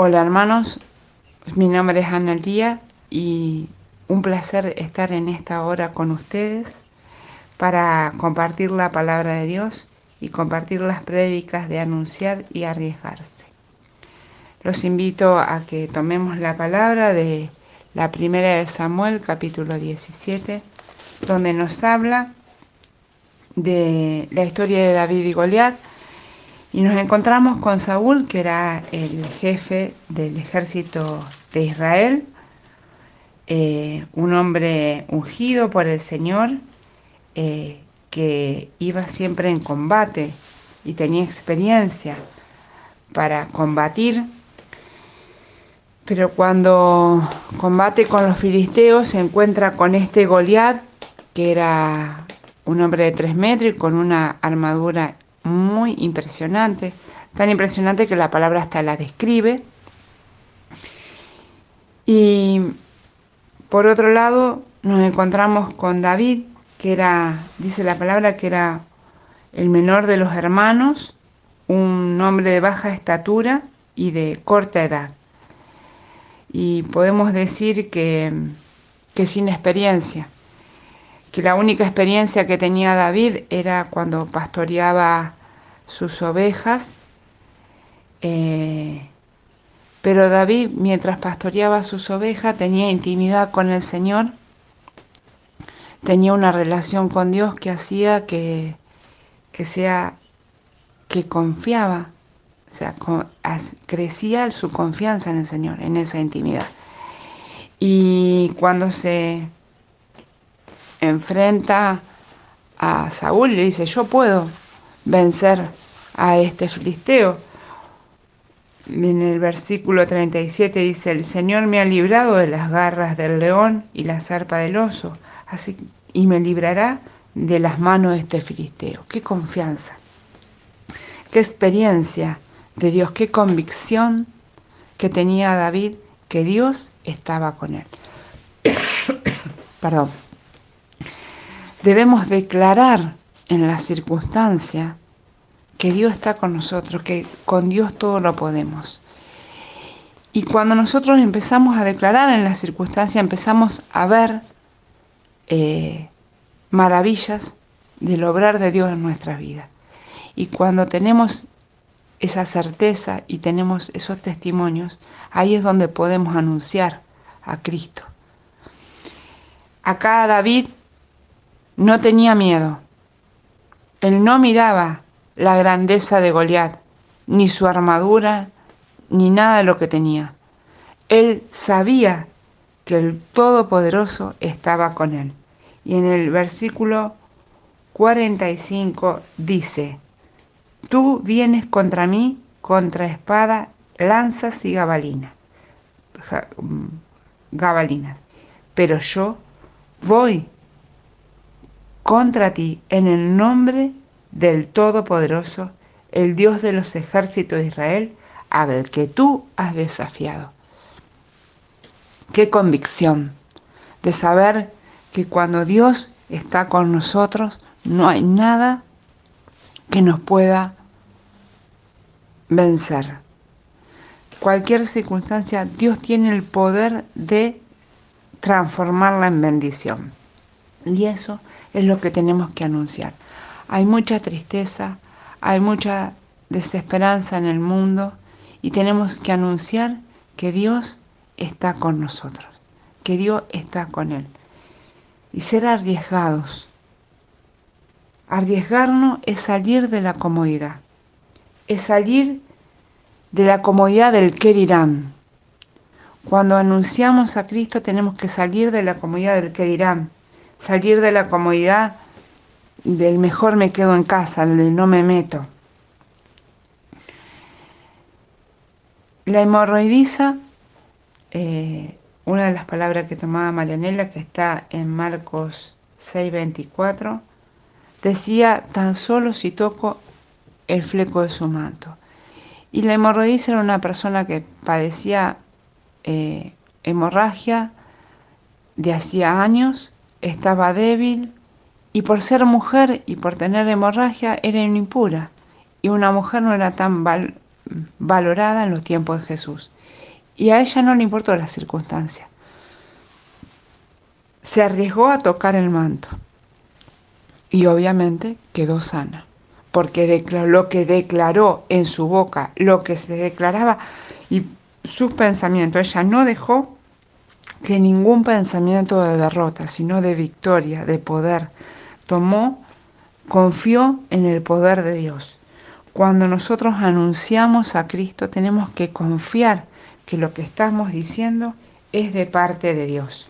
Hola hermanos, mi nombre es Ana Lía y un placer estar en esta hora con ustedes para compartir la palabra de Dios y compartir las prédicas de anunciar y arriesgarse. Los invito a que tomemos la palabra de la primera de Samuel, capítulo 17, donde nos habla de la historia de David y Goliat y nos encontramos con Saúl, que era el jefe del ejército de Israel, eh, un hombre ungido por el Señor, eh, que iba siempre en combate y tenía experiencia para combatir. Pero cuando combate con los filisteos se encuentra con este Goliat, que era un hombre de tres metros y con una armadura muy impresionante, tan impresionante que la palabra hasta la describe. Y por otro lado nos encontramos con David, que era, dice la palabra, que era el menor de los hermanos, un hombre de baja estatura y de corta edad. Y podemos decir que, que sin experiencia, que la única experiencia que tenía David era cuando pastoreaba sus ovejas, eh, pero David, mientras pastoreaba sus ovejas, tenía intimidad con el Señor, tenía una relación con Dios que hacía que, que sea, que confiaba, o sea, crecía su confianza en el Señor, en esa intimidad. Y cuando se enfrenta a Saúl, le dice, yo puedo, vencer a este filisteo. En el versículo 37 dice, el Señor me ha librado de las garras del león y la zarpa del oso, así y me librará de las manos de este filisteo. Qué confianza, qué experiencia de Dios, qué convicción que tenía David que Dios estaba con él. Perdón. Debemos declarar en la circunstancia que Dios está con nosotros, que con Dios todo lo podemos. Y cuando nosotros empezamos a declarar en la circunstancia, empezamos a ver eh, maravillas del obrar de Dios en nuestra vida. Y cuando tenemos esa certeza y tenemos esos testimonios, ahí es donde podemos anunciar a Cristo. Acá David no tenía miedo. Él no miraba la grandeza de Goliat, ni su armadura, ni nada de lo que tenía. Él sabía que el Todopoderoso estaba con él. Y en el versículo 45 dice, Tú vienes contra mí contra espada, lanzas y gabalinas, mm, gabalinas, pero yo voy contra ti en el nombre del Todopoderoso, el Dios de los ejércitos de Israel, al que tú has desafiado. Qué convicción de saber que cuando Dios está con nosotros, no hay nada que nos pueda vencer. Cualquier circunstancia, Dios tiene el poder de transformarla en bendición. Y eso es lo que tenemos que anunciar. Hay mucha tristeza, hay mucha desesperanza en el mundo y tenemos que anunciar que Dios está con nosotros, que Dios está con Él. Y ser arriesgados. Arriesgarnos es salir de la comodidad, es salir de la comodidad del qué dirán. Cuando anunciamos a Cristo tenemos que salir de la comodidad del qué dirán, salir de la comodidad del mejor me quedo en casa, del no me meto. La hemorroidiza, eh, una de las palabras que tomaba Marianela, que está en Marcos 6:24, decía, tan solo si toco el fleco de su manto. Y la hemorroidiza era una persona que padecía eh, hemorragia de hacía años, estaba débil, y por ser mujer y por tener hemorragia era impura y una mujer no era tan valorada en los tiempos de Jesús. y a ella no le importó la circunstancia. Se arriesgó a tocar el manto y obviamente quedó sana, porque lo que declaró en su boca, lo que se declaraba y sus pensamientos, ella no dejó que ningún pensamiento de derrota, sino de victoria, de poder, tomó, confió en el poder de Dios. Cuando nosotros anunciamos a Cristo tenemos que confiar que lo que estamos diciendo es de parte de Dios.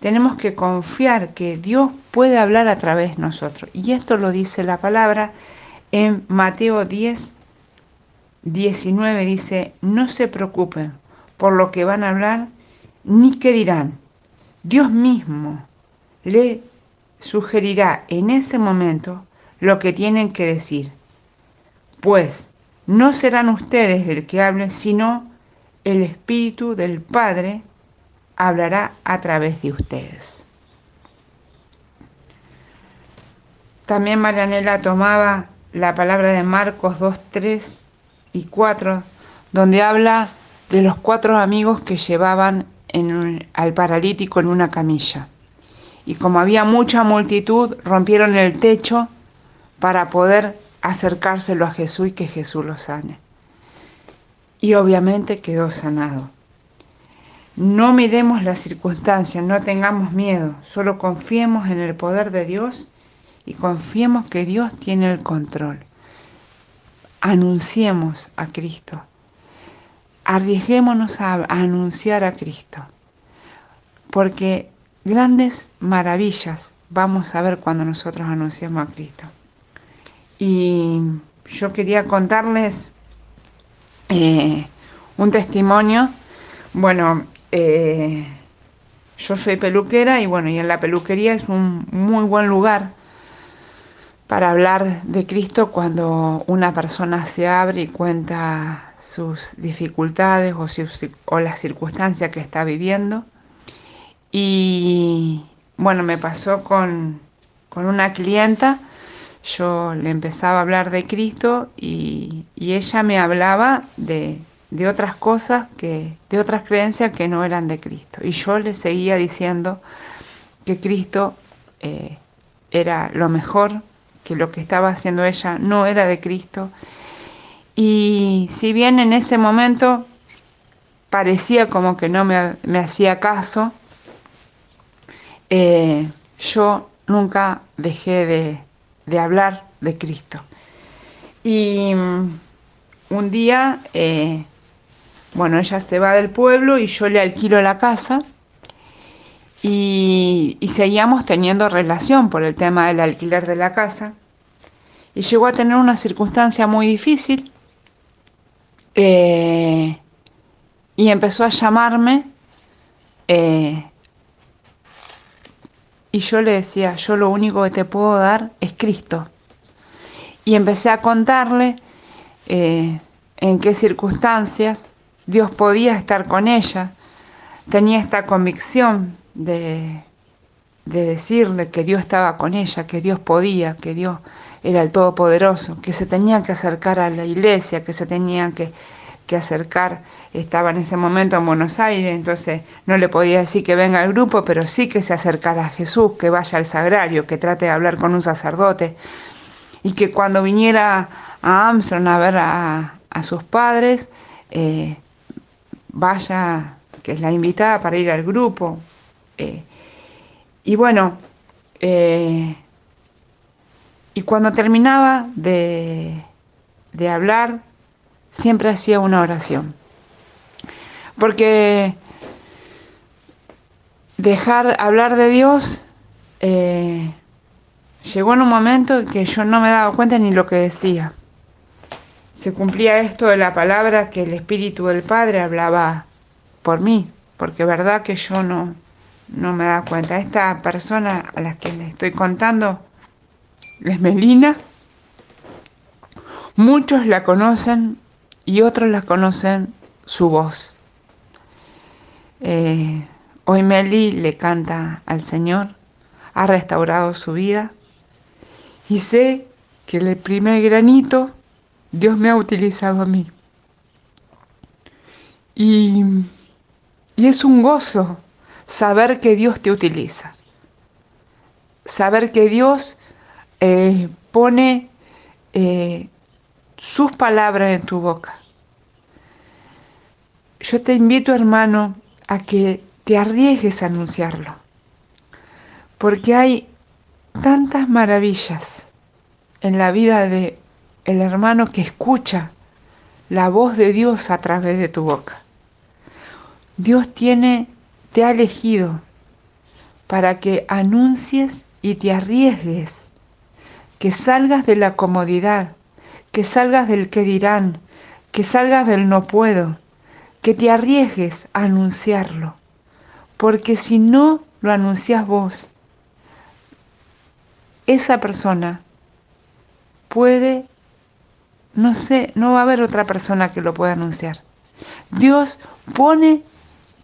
Tenemos que confiar que Dios puede hablar a través de nosotros. Y esto lo dice la palabra en Mateo 10, 19. Dice, no se preocupen por lo que van a hablar ni qué dirán. Dios mismo le sugerirá en ese momento lo que tienen que decir. Pues no serán ustedes el que hablen, sino el Espíritu del Padre hablará a través de ustedes. También Marianela tomaba la palabra de Marcos 2, 3 y 4, donde habla de los cuatro amigos que llevaban al paralítico en una camilla. Y como había mucha multitud, rompieron el techo para poder acercárselo a Jesús y que Jesús lo sane. Y obviamente quedó sanado. No miremos las circunstancias, no tengamos miedo, solo confiemos en el poder de Dios y confiemos que Dios tiene el control. Anunciemos a Cristo. Arriesguémonos a anunciar a Cristo. Porque grandes maravillas vamos a ver cuando nosotros anunciamos a Cristo. Y yo quería contarles eh, un testimonio. Bueno, eh, yo soy peluquera y bueno, y en la peluquería es un muy buen lugar para hablar de Cristo cuando una persona se abre y cuenta sus dificultades o, las circunstancias que está viviendo. Y bueno, me pasó con, con una clienta yo le empezaba a hablar de Cristo y, ella me hablaba de, otras cosas, que, de otras creencias que no eran de Cristo. Y yo le seguía diciendo que Cristo eh, era lo mejor, que lo que estaba haciendo ella no era de Cristo. Y si bien en ese momento parecía como que no me, hacía caso, eh, yo nunca dejé de, de hablar de Cristo. Y mm, un día, eh, bueno, ella se va del pueblo y yo le alquilo la casa y, seguíamos teniendo relación por el tema del alquiler de la casa. Y llegó a tener una circunstancia muy difícil eh, y empezó a llamarme eh, y yo le decía, yo lo único que te puedo dar es Cristo. Y empecé a contarle eh, en qué circunstancias Dios podía estar con ella. Tenía esta convicción de, de decirle que Dios estaba con ella, que Dios podía, que Dios era el Todopoderoso, que se tenía que acercar a la iglesia, que se tenía que que acercar, estaba en ese momento en Buenos Aires, entonces no le podía decir que venga al grupo, pero sí que se acercara a Jesús, que vaya al sagrario, que trate de hablar con un sacerdote, y que cuando viniera a Armstrong a ver a, sus padres, eh, vaya, que es la invitada para ir al grupo. Eh, y bueno, eh, y cuando terminaba de, de hablar, siempre hacía una oración. Porque dejar hablar de Dios eh, llegó en un momento en que yo no me daba cuenta ni lo que decía. Se cumplía esto de la palabra que el Espíritu del Padre hablaba por mí, porque verdad que yo no, no me daba cuenta. Esta persona a la que le estoy contando es Melina. Muchos la conocen y otros la conocen su voz. Eh, hoy Meli le canta al Señor, ha restaurado su vida y sé que el primer granito Dios me ha utilizado a mí. Y, y es un gozo saber que Dios te utiliza. Saber que Dios eh, pone eh, sus palabras en tu boca. Yo te invito, hermano, a que te arriesgues a anunciarlo. Porque hay tantas maravillas en la vida de el hermano que escucha la voz de Dios a través de tu boca. Dios tiene te ha elegido para que anuncies y te arriesgues, que salgas de la comodidad, que salgas del que dirán, que salgas del no puedo, que te arriesgues a anunciarlo, porque si no lo anuncias vos, esa persona puede, no sé, no va a haber otra persona que lo pueda anunciar. Dios pone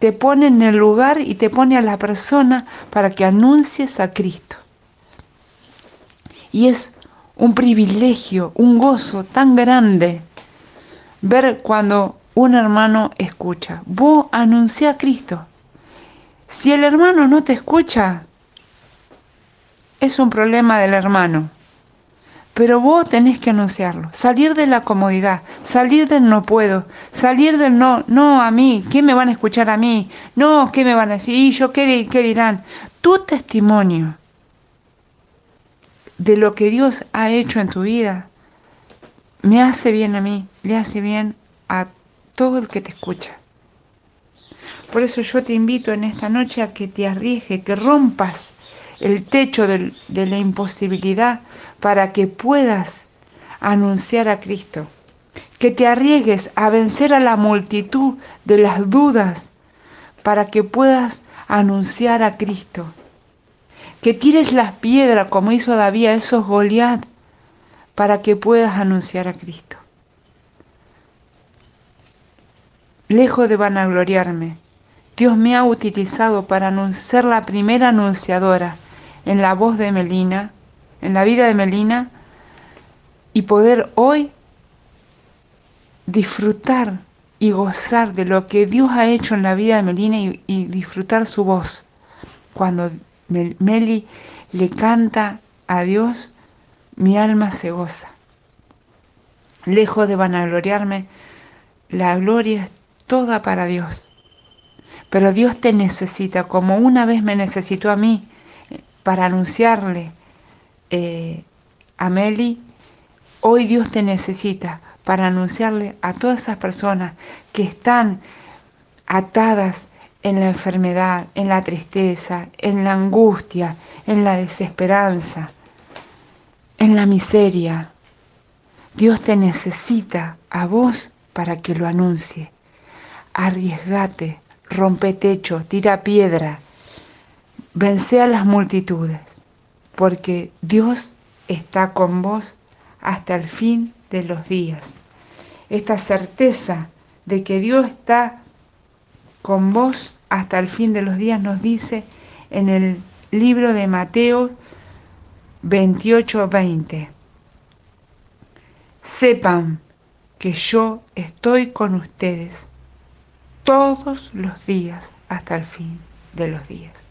te pone en el lugar y te pone a la persona para que anuncies a Cristo. Y es un privilegio, un gozo tan grande ver cuando un hermano escucha. Vos anuncia a Cristo. Si el hermano no te escucha, es un problema del hermano. Pero vos tenés que anunciarlo, salir de la comodidad, salir del no puedo, salir del no, no a mí, ¿qué me van a escuchar a mí? No, ¿qué me van a decir? ¿Y yo qué, qué dirán? Tu testimonio de lo que Dios ha hecho en tu vida me hace bien a mí, le hace bien a todo el que te escucha. Por eso yo te invito en esta noche a que te arriesgue, que rompas el techo de, la imposibilidad para que puedas anunciar a Cristo, que te arriesgues a vencer a la multitud de las dudas para que puedas anunciar a Cristo, que tires las piedras como hizo David a esos Goliat para que puedas anunciar a Cristo. Lejos de vanagloriarme, Dios me ha utilizado para anunciar la primera anunciadora en la voz de Melina en la vida de Melina y poder hoy disfrutar y gozar de lo que Dios ha hecho en la vida de Melina y, disfrutar su voz. Cuando Meli le canta a Dios, mi alma se goza. Lejos de vanagloriarme, la gloria es toda para Dios. Pero Dios te necesita como una vez me necesitó a mí para anunciarle eh, Ameli, hoy Dios te necesita para anunciarle a todas esas personas que están atadas en la enfermedad, en la tristeza, en la angustia, en la desesperanza, en la miseria. Dios te necesita a vos para que lo anuncie. Arriesgate, rompe techo, tira piedra, vence a las multitudes porque Dios está con vos hasta el fin de los días. Esta certeza de que Dios está con vos hasta el fin de los días nos dice en el libro de Mateo 28, 20. Sepan que yo estoy con ustedes todos los días hasta el fin de los días.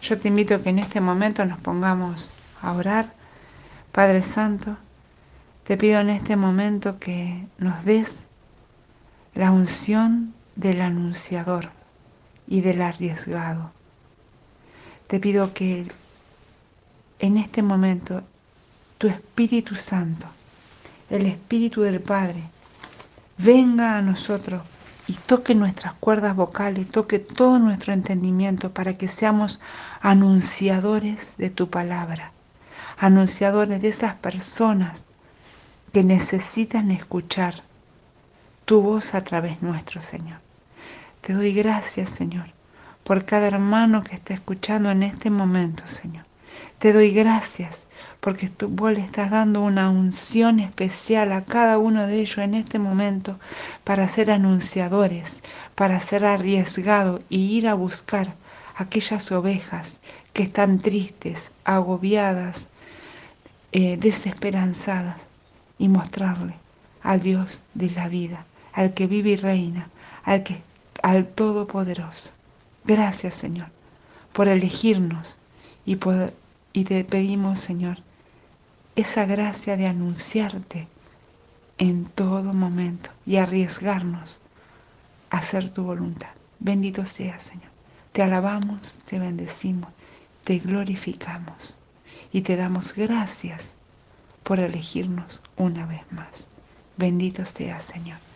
Yo te invito a que en este momento nos pongamos a orar. Padre Santo, te pido en este momento que nos des la unción del anunciador y del arriesgado. Te pido que en este momento tu Espíritu Santo, el Espíritu del Padre, venga a nosotros y toque nuestras cuerdas vocales, toque todo nuestro entendimiento para que seamos anunciadores de tu palabra, anunciadores de esas personas que necesitan escuchar tu voz a través nuestro, Señor. Te doy gracias, Señor, por cada hermano que está escuchando en este momento, Señor. Te doy gracias porque tú, vos le estás dando una unción especial a cada uno de ellos en este momento para ser anunciadores, para ser arriesgados y ir a buscar aquellas ovejas que están tristes, agobiadas, eh, desesperanzadas y mostrarle al Dios de la vida, al que vive y reina, al, que, al Todopoderoso. Gracias, Señor, por elegirnos y, te pedimos, Señor, esa gracia de anunciarte en todo momento y arriesgarnos a hacer tu voluntad. Bendito seas, Señor. Te alabamos, te bendecimos, te glorificamos y te damos gracias por elegirnos una vez más. Bendito seas, Señor.